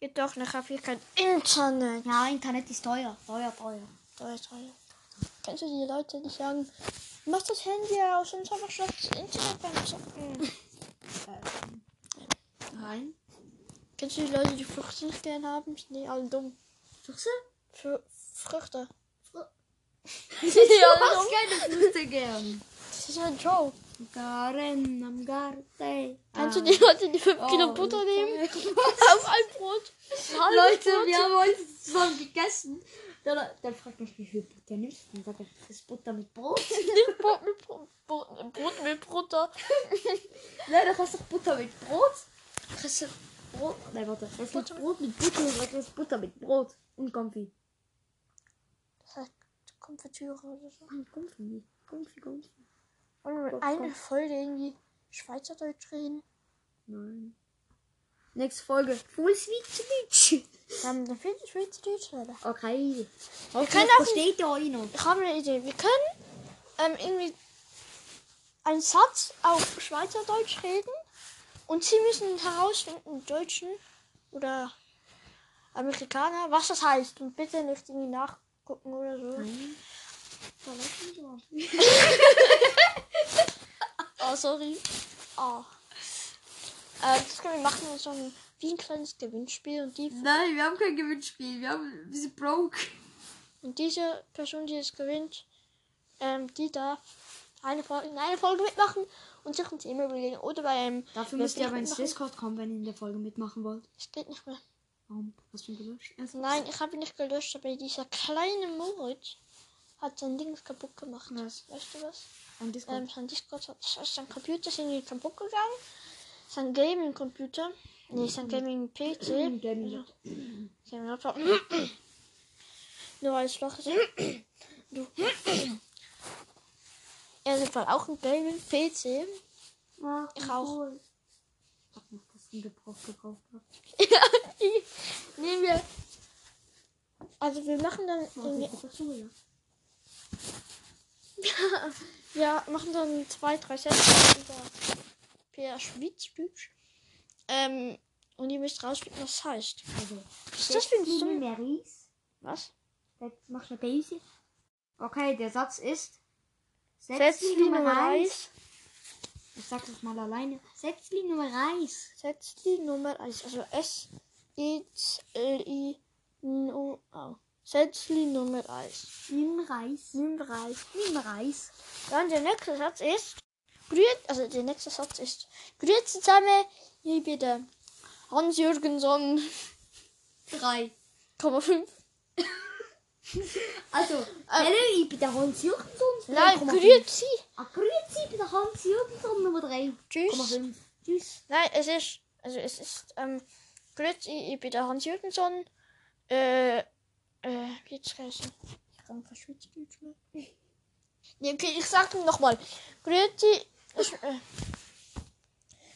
Geht doch nicht, habe hier kein Internet. Ja, Internet ist teuer. Teuer, teuer. Teuer, teuer. Kennst du die Leute, die sagen, mach das Handy aus und einfach schon das Internet beim Zocken? Nein. Kennst du die Leute, die Früchte nicht gern haben? Sind die alle dumm? Früchte? Fr Früchte. Sind die alle dumm? keine Früchte gern. Das ist ein Joke. Garen am Garten. Kennst du die Leute, die 5 Kilo Oh, Butter nehmen? Auf ein Brot. Ein Leute, Brot. wir haben heute zusammen gegessen. Dann, dann fragt mich, wie viel Butter nimmst du? Dann sagt er, das ist Butter mit Brot. Nicht Brot mit Brot, Brot, Brot mit Butter. Nein, das heißt doch Butter mit Brot. Kriegst du Brot? Nein, warte. Das ist Butter Brot mit Butter und das ist Butter mit Brot. Und Konfi. Das heißt Konfitüre oder so. Konfi. Konfi, Konfi. Gott, einer Gott. Folge irgendwie Schweizerdeutsch reden. Nein. Nächste Folge. Full. Dann dann finde ich Schweizerdeutsch, oder? Okay. Wir können auch- versteht ihr euch noch. Ich habe eine Idee. Wir können ähm, irgendwie einen Satz auf Schweizerdeutsch reden und Sie müssen herausfinden, Deutschen oder Amerikaner, was das heißt. Und bitte nicht irgendwie nachgucken oder so. Nein. Oh, sorry. Oh. Äh, das können wir machen, so ein, wie ein kleines Gewinnspiel. Und, die, Nein, wir haben kein Gewinnspiel. Wir haben, wir sind broke. und diese Person, die es gewinnt, ähm, die darf eine Folge, in einer Folge mitmachen und sich ein Thema überlegen. Oder bei einem. Dafür müsst ihr aber ins? Discord kommen, wenn ihr in der Folge mitmachen wollt. Es geht nicht mehr. Warum? Hast du ihn gelöscht? Also, Nein, ich habe ihn nicht gelöscht, aber dieser kleine Moritz hat sein Ding kaputt gemacht. Was? Weißt du was? Ein Discord. Ähm, sein Discord hat, sein Computer ist irgendwie kaputt gegangen. Sein Gaming-Computer. Nee, sein Gaming-PC. Gaming. Sein Laptop. Nur es Loch ist. Du. Er ist Fall auch ein Gaming-PC. Ich auch. Ich hab noch das ein Gebrauch gebraucht. Nehmen wir. Also wir machen dann. Oh, irgendwie- das ist so, ja. Machen dann zwei, drei Sätze über Per Schweizdeutsch. Ähm, und ihr müsst rausfinden, was das heißt. Also, Was ist das für ein Song? Reis. Was? Jetzt machst du eine Base. Okay, der Satz ist. Setzli Nummer Reis. Ich sag das mal alleine. Setzli Nummer Reis. Setzli Nummer 1. Also S, E, L, I, N, O, A. Setzli Nummer 1. Nimm Reis. Reis. Nimm Reis. Dann der nächste Satz ist. Grüß, also der nächste Satz ist. Grüezi zusammen, ich bin der Hans Jürgenson. 3,5. Also, hallo, ich bin der Hans Jürgenson. Nein, 3,5. grüezi. Ah, grüezi, ich bin der Hans Jürgenson Nummer 3,5. Tschüss. Tschüss. Nein, es ist, also es ist, ähm, grüezi, ich bin der Hans Jürgenson. Äh, äh, jetzt heißen? Ich kann kein Schweizerdeutsch mehr. Nee, okay, ich sag nochmal. Grüezi, ich, äh,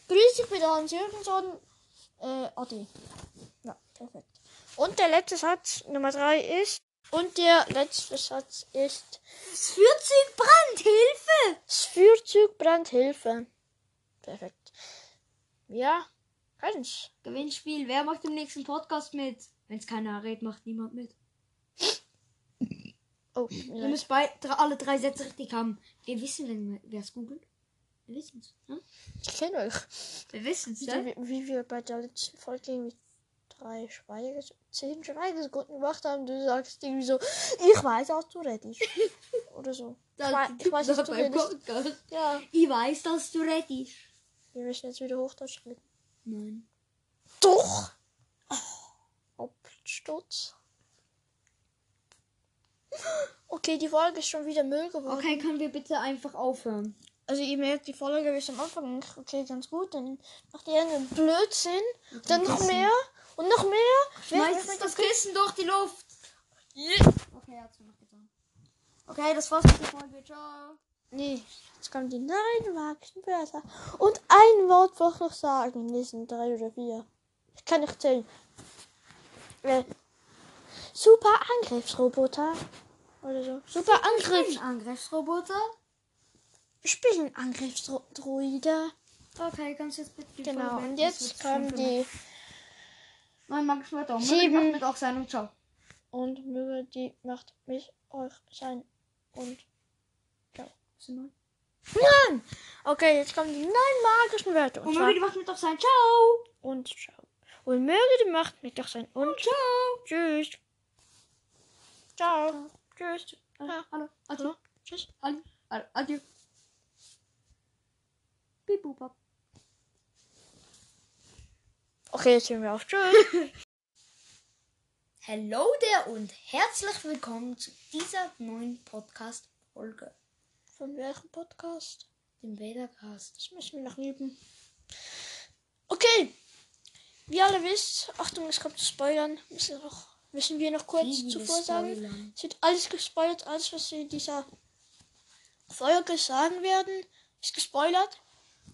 grüezi, ich bin der Hans Jürgenson. Äh, Adi. Ja, perfekt. Und der letzte Satz, Nummer drei ist, und der letzte Satz ist, Das Führzug brennt, Hilfe! das Führzug brennt Hilfe. Perfekt. Ja, kann's. Gewinnspiel, wer macht im nächsten Podcast mit? Wenn es keiner errät, macht niemand mit. Oh, Ihr müsst bei, alle drei Sätze richtig haben. Wir wissen, wer es googelt. Wir wissen es. Ne? ich kenne euch. Wir wissen es, Wie, wie wir bei der letzten Folge mit drei Schweiges zehn Schweigesekunden gemacht haben, du sagst irgendwie so, ich weiß, dass du redest. Oder so. Ich, wei- ich weiß, dass du. Podcast. Ja, Ich weiß, dass du redest. wir müssen jetzt wieder Hochdeutsch reden. Nein. Doch! Absturz. Okay, die Folge ist schon wieder Müll geworden. Okay, können wir bitte einfach aufhören? Also ihr merkt, die Folge ist am Anfang okay, ganz gut. Dann macht ihr einen Blödsinn. Dann noch Kissen. mehr. Und noch mehr. Schmeißt das Kissen durch die Luft. Okay, hat's mir noch getan. Okay, das war's mit der Folge. Ciao. Nee, jetzt kommen die nein magischen Wörter. Und ein Wort wollte ich noch sagen. Nee, es sind drei oder vier. Ich kann nicht zählen. Äh, super Angriffsroboter. Oder so. Super Angriffs... Angriffsroboter. Spielen-Angriffsdroide. Okay, kannst du jetzt bitte die Genau. Und jetzt wird kommen die Neun magische Wörter. Und Sieben. Mit auch sein und ciao. Und möge die Macht mit euch sein. Und Sind neun. Nein! Okay, jetzt kommen die neun magischen Wörter. Und, Und möge die Macht mit auch sein. Ciao. und ciao. Und möge die Macht mit euch sein. Und Ciao. tschüss. Ciao. Tschüss. Hallo. Ja. Hallo. Adieu. Hallo. Tschüss. Adieu. Adieu. Bop. Okay, jetzt hören wir auf. Tschüss. Hallo there und herzlich willkommen zu dieser neuen Podcast-Folge, Von welchem Podcast? dem Vadercast. Das müssen wir noch üben. Okay. Wie ihr alle wisst, Achtung, es kommt zu Spoilern. Müssen, wir noch, müssen wir noch kurz Viele zuvor sagen. Spoilern. Es wird alles gespoilert, alles, was wir in dieser Folge sagen werden, ist gespoilert.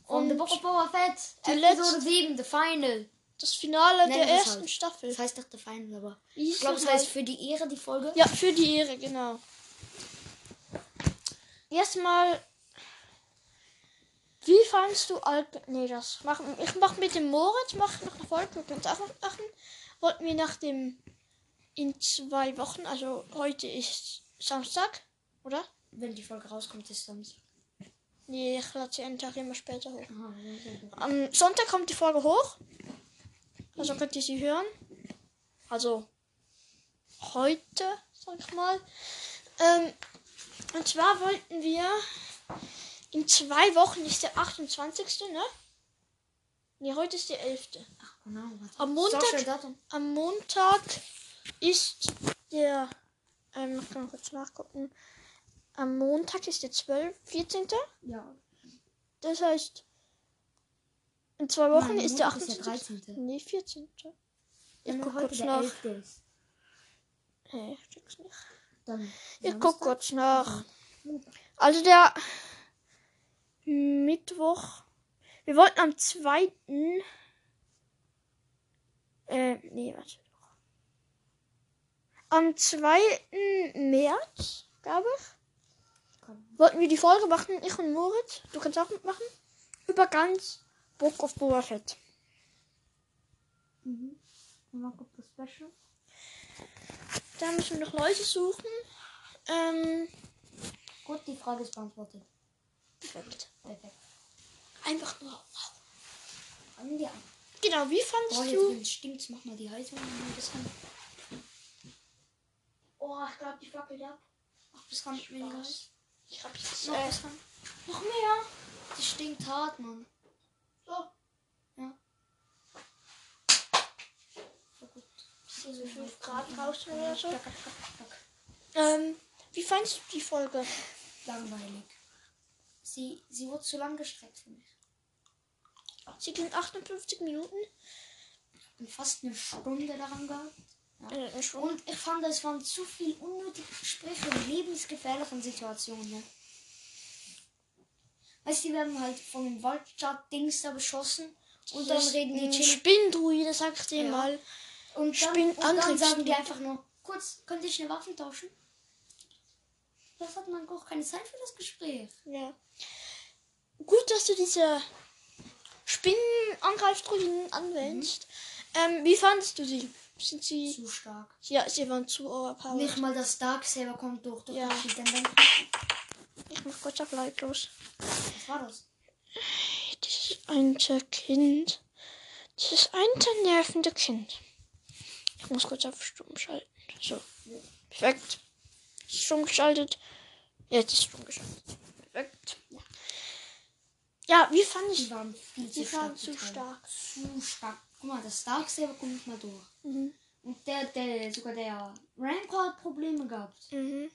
Von The Und Book of Boba Fett, die Episode letzte- 7, The Final. das Finale Nennen der ersten halt. Staffel. Das heißt doch The Final, aber Wie ich glaube, es das heißt mal? für die Ehre die Folge. Ja, für die Ehre, genau. Erstmal, wie fandst du Al Nee, das machen. Ich mach mit dem Moritz, mach noch eine Folge, wir können es auch noch machen. Wollten wir nach dem in zwei Wochen, also heute ist Samstag, oder? Wenn die Folge rauskommt, ist Samstag. Nee, ich lade sie einen Tag immer später hoch. Aha, ja. Am Sonntag kommt die Folge hoch. Also könnt ihr sie hören. Also heute, sag ich mal. Ähm, und zwar wollten wir in zwei Wochen ist der 28. Ne? Nee, heute ist der 11. Ach, genau. Am Montag-. Am Montag ist der. Ähm, ich kann kurz nachgucken. Am Montag ist der 12. 14. Ja. Das heißt, in zwei Wochen Nein, ist der Montag ist 28. der 13.. Nee, 14. Ich guck kurz nach. 11. ist, Nee, ich check's nicht. dann Ich guck kurz nach. Also der Mittwoch. Wir wollten am 2. Äh, nee, warte. Am 2. März, glaube ich, wollten wir die Folge machen, ich und Moritz. Du kannst auch mitmachen. Über ganz Book of Boba Fett. Mhm. Und dann kommt das Special. Da müssen wir noch Leute suchen. Ähm, Gut, die Frage ist beantwortet. perfekt. Perfekt. Einfach nur. wow. Fangen wir an. Genau, wie Boah, fandest hier du? drin stinkt's. Mach mal die Heizung an ein bisschen. Oh, ich glaube, die fackelt ab. Ach, das kann nicht weniger. Ich hab jetzt Noch äh, was ran. noch mehr. Die stinkt hart, Mann. So. Ja. So gut. So 5 Grad draußen oder so. Ähm, wie fandest du die Folge? Langweilig. Sie, sie wurde zu lang gestreckt für mich. Sie ging 58 Minuten. Und fast eine Stunde daran gehabt. Äh, schon. Und ich fand, es waren zu viel unnötige Gespräche in lebensgefährlichen Situationen. Ne? Weißt du, die werden halt von dem Waldstadt-Dings da beschossen. Und dann Das reden die ein chillig. Spinndruide, sag ich dir Ja. mal. Und dann, und dann sagen die einfach nur, kurz, könnt ihr schnell Waffen tauschen? Das hat man auch keine Zeit für das Gespräch. Ja. Gut, dass du diese Spinnenangreifdruiden anwendest. Ähm, wie fandest du sie? Sind sie. Zu stark. Ja, sie waren zu overpowered. Nicht mal das Darksaber kommt durch. durch Ja. das denk Ich mach kurz auf lautlos. was war das? Dieses eine Kind. Dieses eine nervende Kind. Ich muss kurz auf Stumm schalten. So. Perfekt. Ist Stumm geschaltet. Jetzt ist Stumm geschaltet. Perfekt. Ja, wie fand Die ich. waren viel zu Die stark. waren die zu stark. Zu stark. Guck mal, das Darksaber kommt nicht mal durch. Mhm. Und der, der, sogar der hat Probleme gehabt. Mhm.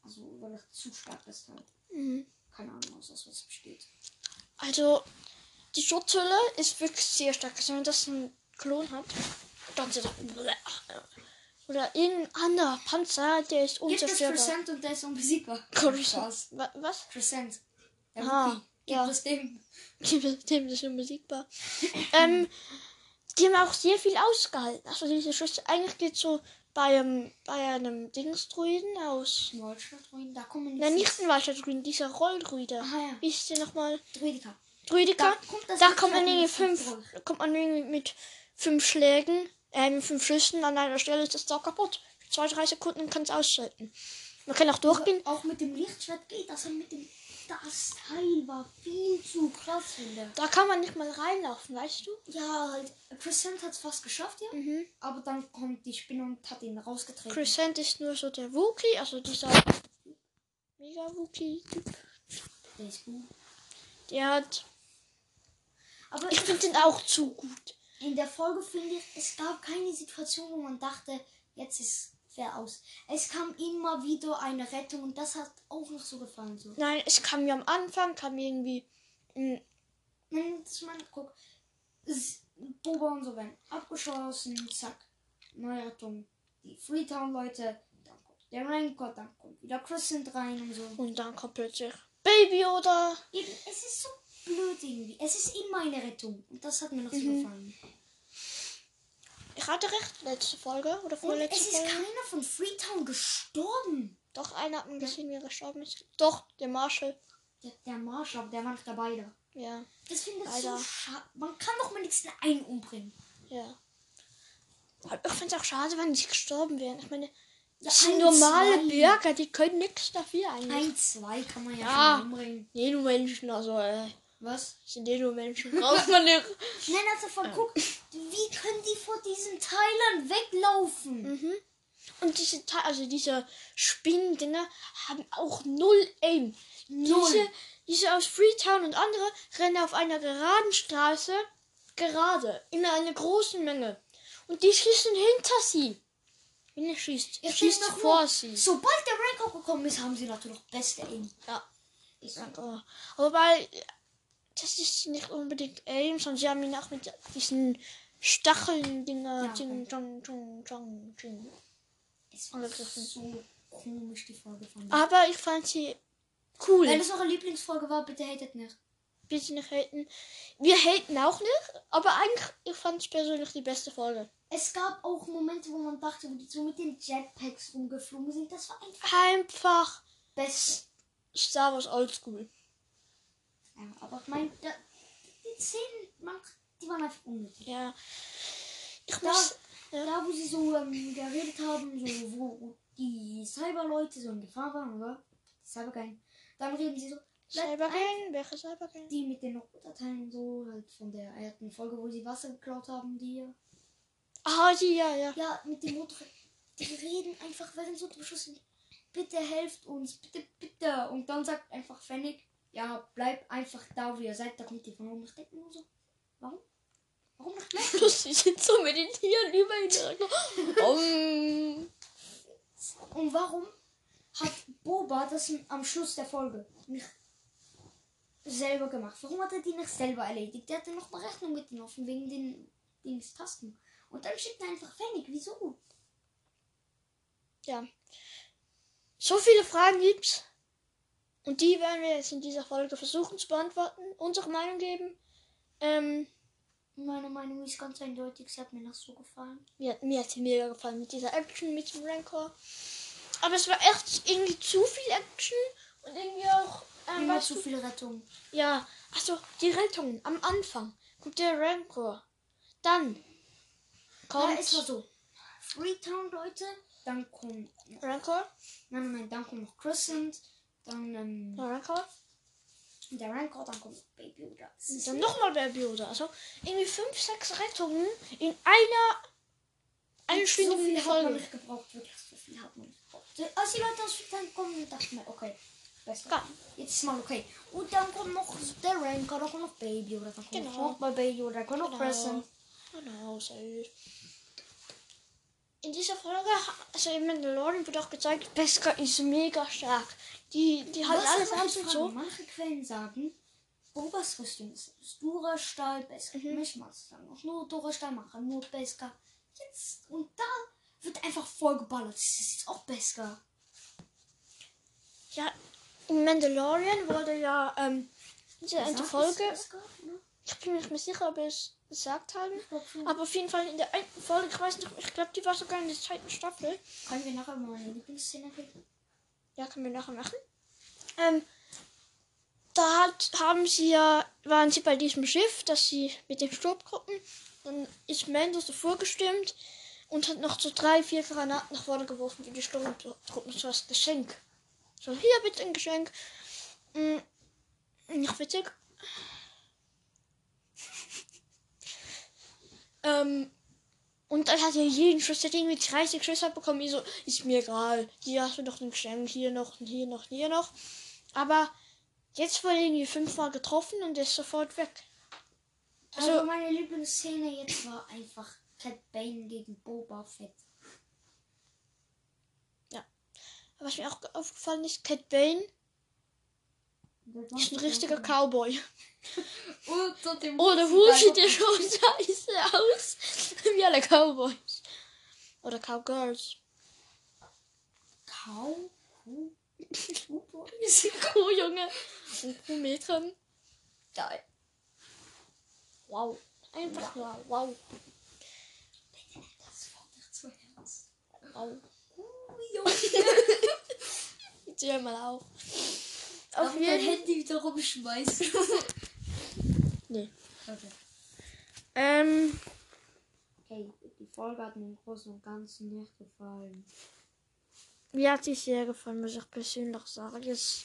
Also, weil er zu stark ist halt. Mhm. Keine Ahnung, aus was es besteht. Also, die Schutzhülle ist wirklich sehr stark. Also, wenn das ein Klon hat, dann ist das. Oder irgendein anderer Panzer, der ist Gibt es unzerstörbar. Crescent und der ist unbesiegbar. Crescent. Was? Crescent. Ah, Wookie. Gibt ja. es dem. Dem ist unbesiegbar. ähm, die haben auch sehr viel ausgehalten. Also diese Schüsse, eigentlich geht so bei einem, bei einem Dingsdruiden aus. Waldstadtruinen, da kommen nicht. Nein, nicht ein Waldstadtdruiden, dieser Rolldruide. Aha, ja. Wie ist der nochmal? Druidika. Druidika. Da kommt Da man mehr irgendwie mit fünf, da kommt man irgendwie mit fünf Schlägen ähm, fünf Schüssen an einer Stelle ist das Dach kaputt. Für zwei, drei Sekunden kann es ausschalten. Man kann auch durchgehen. Auch mit dem Lichtschwert geht das. Und mit dem. Das Teil war viel zu krass, finde Da kann man nicht mal reinlaufen, weißt du? Ja, halt. Crescent hat es fast geschafft, ja. Mhm. Aber dann kommt die Spinne und hat ihn rausgetreten. Crescent ist nur so der Wookie, also dieser mega Wookie-Typ. Der ist gut. Der hat. Aber Ich finde den auch zu gut. in der Folge finde ich, es gab keine Situation, wo man dachte, jetzt ist fair aus. Es kam immer wieder eine Rettung und das hat auch noch so gefallen. So. Nein, es kam mir am Anfang, kam irgendwie. mm, Nein, das ist mein, guck. Boba und so werden abgeschossen, zack. Neue Rettung. Die Freetown-Leute, dann kommt der Rancor, dann kommt wieder Crescent rein und so. Und dann kommt plötzlich Baby oder. Eben, es ist so blöd irgendwie. Es ist immer eine Rettung. Und das hat mir noch so Mhm. gefallen. Ich hatte recht, letzte Folge oder Und es vorletzte ist Folge. keiner von Freetown gestorben. Doch, einer hat gesehen, wie er gestorben ist. Doch, der Marshall. Der, der Marsch, aber der war nicht dabei da. Ja, Das finde ich so schade. Man kann doch mal nichts einen umbringen. ja. Ich finde es auch schade, wenn die gestorben wären. Ich meine, Ja, das sind ein, normale zwei. Bürger, die können nichts dafür eigentlich. Ein, zwei kann man ja, Ja. schon umbringen. Nee, nur Menschen, also, äh, Was? sind eh nur Menschen. Braucht man nicht. Nein, also von guck, wie können die vor diesen Teilern weglaufen? Mhm. Und diese, also diese Spinnendinger haben auch null Aim. Null. Diese, diese aus Freetown und andere rennen auf einer geraden Straße gerade in einer großen Menge. Und die schießen hinter sie. Wenn er schießt, Ich schießt vor nur- sie. Sobald der Rank gekommen ist, haben sie natürlich beste Aim. Ja. Ist Aber wobei, das ist nicht unbedingt Aim, sondern sie haben ihn auch mit diesen Stacheln-Dinger. Es war so komisch, die Folge von Aber ich fand sie cool. Wenn es eure Lieblingsfolge war, bitte hatet nicht. Bitte nicht haten. Wir haten auch nicht, aber eigentlich, ich fand es persönlich die beste Folge. Es gab auch Momente, wo man dachte, wo die so mit den Jetpacks rumgeflogen sind. Das war einfach Einfach best. Star Wars Oldschool. Ja, aber ich meine, die Szenen, man, die waren einfach unnötig. Ja. Ich Da, muss. Ja. da wo sie so ähm, geredet haben, so wo die Cyberleute so in Gefahr waren, oder? Cybergang. Dann reden sie so. Cybergang? Welche Cybergang? Die mit den Dateiien so, halt von der ersten Folge, wo sie Wasser geklaut haben, die. Ah, die, ja, ja. Ja, mit dem Motorrad. Die reden einfach, während so beschossen. Bitte helft uns, bitte, bitte. Und dann sagt einfach Fennec, ja, bleib einfach da, wo ihr seid. Da kommt die von oben. Denke nur so, warum? Warum nicht gleich? Plus, sie sind so meditieren über ihn. um, Und warum hat Boba das am Schluss der Folge nicht selber gemacht? Warum hat er die nicht selber erledigt? Der hatte noch eine Rechnung mit den offen wegen den Dings Tasten. Und dann schickt er einfach Fennec. Wieso? ja. So viele Fragen gibt's. Und die werden wir jetzt in dieser Folge versuchen zu beantworten, unsere Meinung geben. Ähm, Meine Meinung ist ganz eindeutig. Sie hat mir noch so gefallen. Mir, mir hat sie mega gefallen mit dieser Action, mit dem Rancor. Aber es war echt irgendwie zu viel Action und irgendwie auch. Ähm, Immer zu viel Rettung. ja, achso, die Rettung am Anfang. Kommt der Rancor. Dann Ja, kommt. es war so. Freetown, Leute. Dann kommt. Rancor? Nein, nein, nein. Dann kommt noch Crescent. Dann ähm, Ja, Rancor. der Rancor. Dann kommt Baby ist dann nochmal Baby Yoda. Also irgendwie fünf, sechs Rettungen in einer so einstündigen hat man nicht gebraucht. Wirklich, so viel hat man nicht gebraucht. Als die Leute aus Freetown kommen, dachte ich mir, okay. Besser. Ja. Jetzt ist mal okay. Und dann kommt noch der Rancor. Dann kommt noch Baby Yoda. Dann kommt Genau. noch Baby Yoda. Dann kommt noch Genau. Crescent. Genau, safe. In dieser Folge, also im Mandalorian wird auch gezeigt, Beskar ist mega stark. Die, die hat alles ich und so. Manche Quellen sagen, Bobas Rüstung ist aus Dura-Stahl, Beskar. Mhm. Mischmaß sagen auch nur Dura-Stahl, machen nur Beskar. Jetzt, und da wird einfach voll geballert. Das ist jetzt auch Beskar. Ja, im Mandalorian wurde ja ähm, diese Folge, ich bin mir nicht mehr sicher, ob es gesagt haben, aber auf jeden Fall in der einen Folge, ich weiß nicht, ich glaube, die war sogar in der zweiten Staffel. Können wir nachher mal meine Lieblingsszene reden? Ja, können wir nachher machen. Ähm, da hat, haben sie ja, waren sie bei diesem Schiff, das sie mit den Sturmgruppen Dann ist Mendes davor gestimmt und hat noch so drei, vier Granaten nach vorne geworfen für die Sturmtruppen. So als Geschenk. So, hier bitte ein Geschenk. Mm, Nicht witzig. Ähm, und dann hat er jeden Schuss, der hat irgendwie 30 Schüsse bekommen. Ich so, ist mir egal. Hier hast du noch ein Geschenk, hier noch, hier noch, hier noch. Aber jetzt wurde irgendwie fünfmal getroffen und ist sofort weg. Also, Also- meine Lieblingsszene jetzt war einfach Cat Bane gegen Boba Fett. Aber was mir auch aufgefallen ist, Cat Bane ist ein richtiger Cowboy. Unter dem Oh, der Hut sieht ja schon scheiße aus. Wie alle Cowboys. Oder Cowgirls. Cow. Ist ein Kuh, Junge. Ein Kuhmetern. Geil. Wow. Einfach nur wow. Das war nicht so ernst. Wow. Uh, Junge. Jetzt hör mal auf. Auf mein jeden Handy wieder rumschmeißen. Nee. Okay. Ähm, Hey, die Folge hat mir im Großen und Ganzen nicht gefallen. mir hat die sehr gefallen, muss ich persönlich sagen. Es,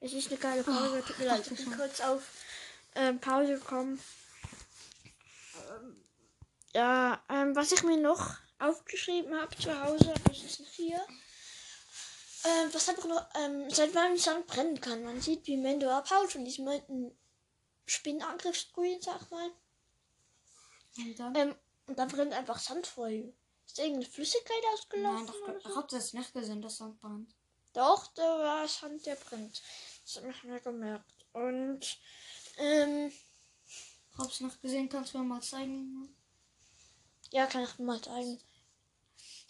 es ist eine geile Folge. Tut mir leid, ich bin kurz auf ähm, Pause gekommen. Ähm, ja, ähm, was ich mir noch aufgeschrieben habe zu Hause, das ist hier. Ähm, was ich noch? Ähm, seit wann Sand brennen kann. Man sieht, wie Mendo abhaut von diesem alten Spinnenangriffsgrün, sag mal. Und dann? Ähm, und dann brennt einfach Sand vor ihm. Ist irgendeine Flüssigkeit Nein, ausgelaufen? doch, oder ich so? hab das nicht gesehen, dass Sand brennt. Doch, da war Sand, der brennt. Das habe ich mir gemerkt. Und, ähm, hab's nicht gesehen, kannst du mir mal zeigen? ja, kann ich mal zeigen.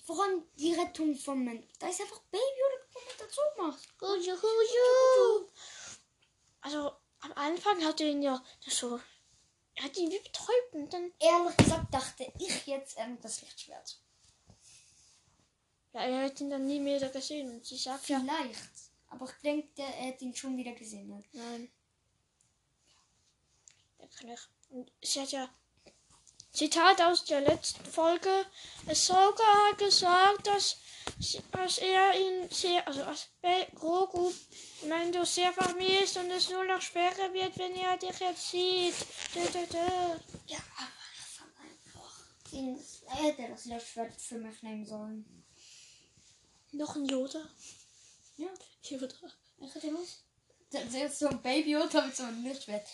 Voran die Rettung von Men. Da ist einfach Baby oder was man dazu macht. Huju, huju. Also, am Anfang hat er ihn ja so, er hat ihn wie betäubt und dann, Ehrlich gesagt dachte ich jetzt ähm, das Lichtschwert. ja, er hat ihn dann nie mehr gesehen. Und sie sagt ja, Vielleicht. Aber ich denke, er hat ihn schon wieder gesehen. Ne? nein. Ja, kann ich. Und sie hat ja, Zitat aus der letzten Folge, es sogar gesagt, dass, dass er ihn sehr, also als Grogu Mando sehr vermisst und es nur noch schwerer wird, wenn er dich jetzt sieht. Dö, dö, dö. Ja, aber ich fand einfach. ihn- Er hätte das Lichtschwert für mich nehmen sollen. Noch ein Yoda. Ja. Yoda. Ich hätte los. Das ist so ein Baby oder mit so einem Lichtschwert.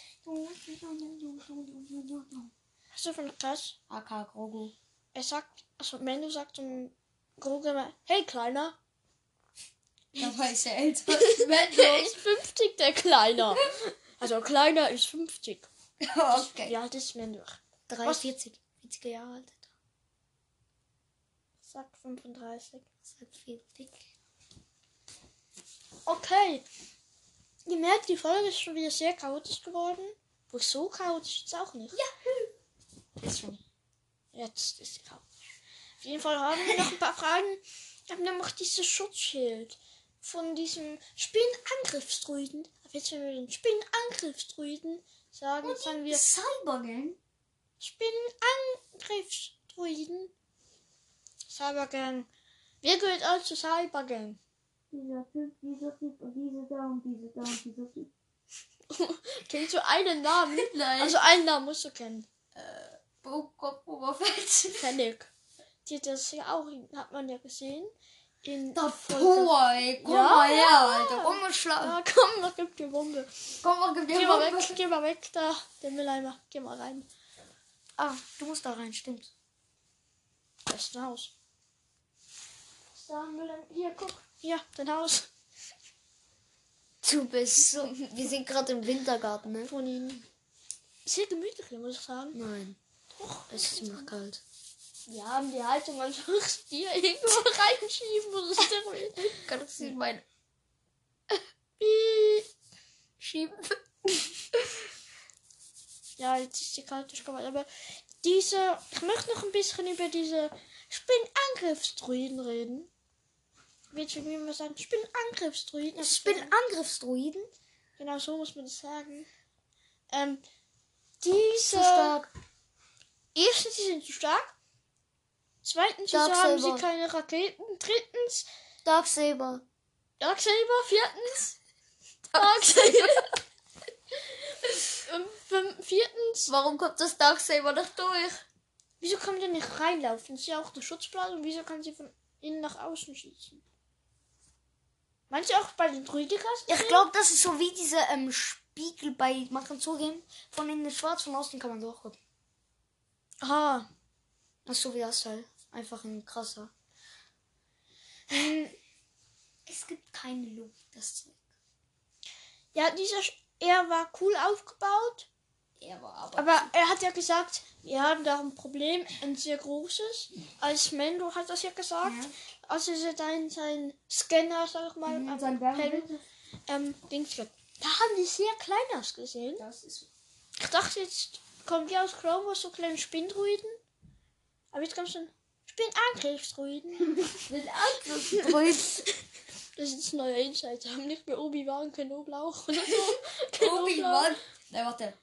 Du von krass? AK Grogu. Er sagt, also Mando sagt zum Grogu immer, hey Kleiner. Dabei ist er älter. Der ist 50, der Kleiner. Also Kleiner ist 50. okay. Wie alt ist Mando? 43. 40 Jahre alt. Sagt 35. Seit 40. Okay. Ihr merkt, die Folge ist schon wieder sehr chaotisch geworden. Wo so chaotisch ist auch nicht. Ist schon. Jetzt ist sie chaotisch. Auf jeden Fall haben wir noch ein paar Fragen. Wir haben noch dieses Schutzschild von diesem Spinnenangriffsdruiden. Aber jetzt, wenn wir den Spinnenangriffsdruiden sagen, sagen wir Cybergang? Spinnenangriffsdruiden. Cybergang. Wer gehört all zu Cybergang? Dieser Typ, dieser Typ und diese da und diese da und dieser Typ. Kennst du einen Namen? Nein. Also einen Namen musst du kennen. Boba Boba Fett. Fennec. Die das ja auch, hat man ja gesehen. In Da Folge- Boy, komm Ja. mal her, Alter. Komm mal schlau. Ja, komm, mach gib die Bombe. Komm mal, gib Geh dir mal mal weg, geh mal weg da. Der Mülleimer. Geh mal rein. Ah, du musst da rein, stimmt. Das ist ein Haus. Da Mülleimer. Hier, guck. Hier, dein Haus. Du bist so. Wir sind gerade im Wintergarten, ne? Von ihnen. Sehr gemütlich, muss ich sagen. Nein. Es ist immer kalt. Wir haben die Heizung einfach hier irgendwo reinschieben. Wo ist der will. Kannst du mein Piep. Schieben? Ja, jetzt ist die kalte geworden. Aber diese. Ich möchte noch ein bisschen über diese Spinnangriffsdruiden reden. Willst du mir mal sagen? Spinnangriffsdruiden. Ich bin Angriffsdruiden. Genau so muss man das sagen. Ähm, Zu diese. stark. Erstens, sie sind zu stark. Zweitens, Dark wieso haben Saber. sie keine Raketen? Drittens, Darksaber. Darksaber. Viertens, Darksaber. Ähm, fünf- Viertens, Warum kommt das Darksaber nicht durch? wieso kann der nicht reinlaufen? Ist ja auch eine Schutzblase und wieso kann sie von innen nach außen schießen? Meinst du auch bei den Druidikas? Ich glaube, das ist so wie diese ähm, Spiegel bei, man kann zugeben, von innen schwarz, von außen kann man Das ist so wie das halt. Einfach ein krasser. Ähm, es gibt keine Luft, das Zeug. ja, dieser, Sch- er war cool aufgebaut. Er war aber. Aber er hat ja gesagt, wir haben da ein Problem, ein sehr großes. Als Mendo hat das ja gesagt. Ja. Als er sein, sein Scanner, sag ich mal, Mhm, sein. Helm, ähm, Dings wird. Da haben die sehr klein ausgesehen. Das ist. Ich dachte, jetzt kommt ja aus Chrome Wars so kleine Spinndruiden. Aber jetzt kommt so ein Spinnangriffsdruiden. Das ist ein neuer Insight. Haben nicht mehr Obi-Wan Knoblauch oder so. Obi-Wan. Nein, warte.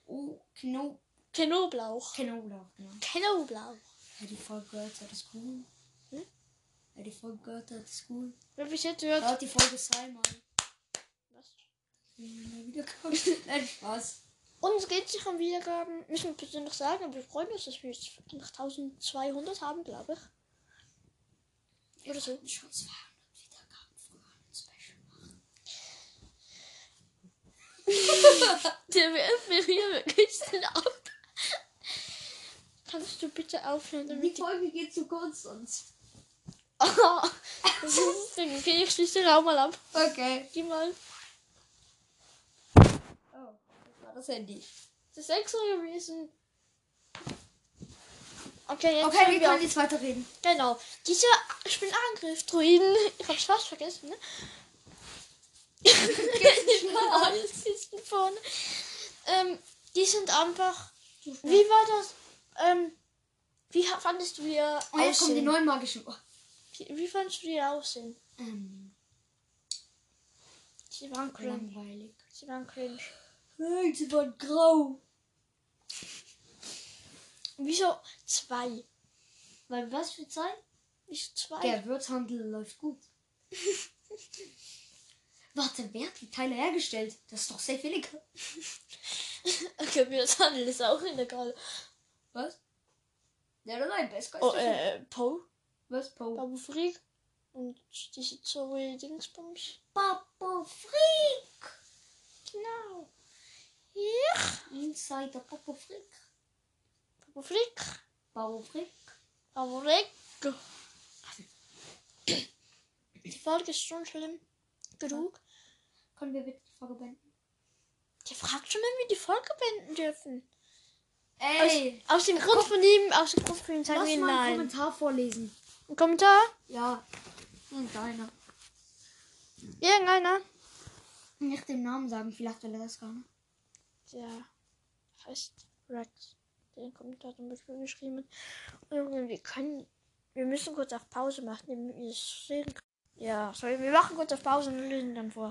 Kno. Knoblauch. Knoblauch, genau. Knoblauch. Ja, die Folge gehört, das cool. Hm? Ja, die Folge gehört, das cool. Wer bis jetzt hört. Hört die Folge zweimal. Was? Wieder kommt. Nein, Spaß. Uns geht sich um Wiedergaben, müssen wir persönlich sagen, wir freuen uns, dass wir jetzt nach 1200 haben, glaube ich. Oder so. Schon 200 Wiedergaben früher ein Special machen. Der mir hier wirklich den ab. Kannst du bitte aufhören, Die damit die... Folge geht zu kurz sonst. Ah, das ist Ding. Okay, ich schließe den Raum mal ab. Okay. Geh mal. Oh, das Handy. Das ist extra gewesen. Okay, jetzt Okay, wir wir können jetzt weiterreden. Genau. Dieser Spinnangriff-Druiden. Ich hab's fast vergessen, ne? sitzen vorne. Ähm, die sind einfach. Wie war das? Ähm, wie fandest du ihr Und jetzt kommen die aussehen? neuen magischen. Oh. Wie, wie fandest du ihr aussehen? Ähm, Sie waren cringe. langweilig. Sie waren cringe. Sie waren grau. Wieso zwei? Weil was für Zeit? Wieso zwei? Der Wirtshandel läuft gut. Warte, wer hat die Teile hergestellt? Das ist doch sehr billig. Okay, wir das Handel ist auch illegal. Was? Ja, oder nein, Best Oh, äh, Poe. Was? Po? Babu Freak. Und diese Zoe Dingsbums. Papo Freak! Genau. Ja. Insider Papo Freak. Babu Freak. Papo Freak. Babu Freak. Die Folge ist schon schlimm. Genug. Können wir bitte die Folge beenden? Der fragt schon, wenn wir die Folge beenden dürfen. Ey! Aus, aus dem Grund von ihm, aus dem Grund von ihm sagen Lass wir mal einen nein. Kommentar vorlesen. Ein Kommentar? Ja. Irgendeiner. Irgendeiner? Nicht den Namen sagen, vielleicht will er das gar nicht. Der heißt Rex. Den Kommentar zum Beispiel geschrieben. Und wir können. Wir müssen kurz auf Pause machen, damit wir es sehen können. Ja, sorry, wir machen kurz auf Pause und lösen dann vor.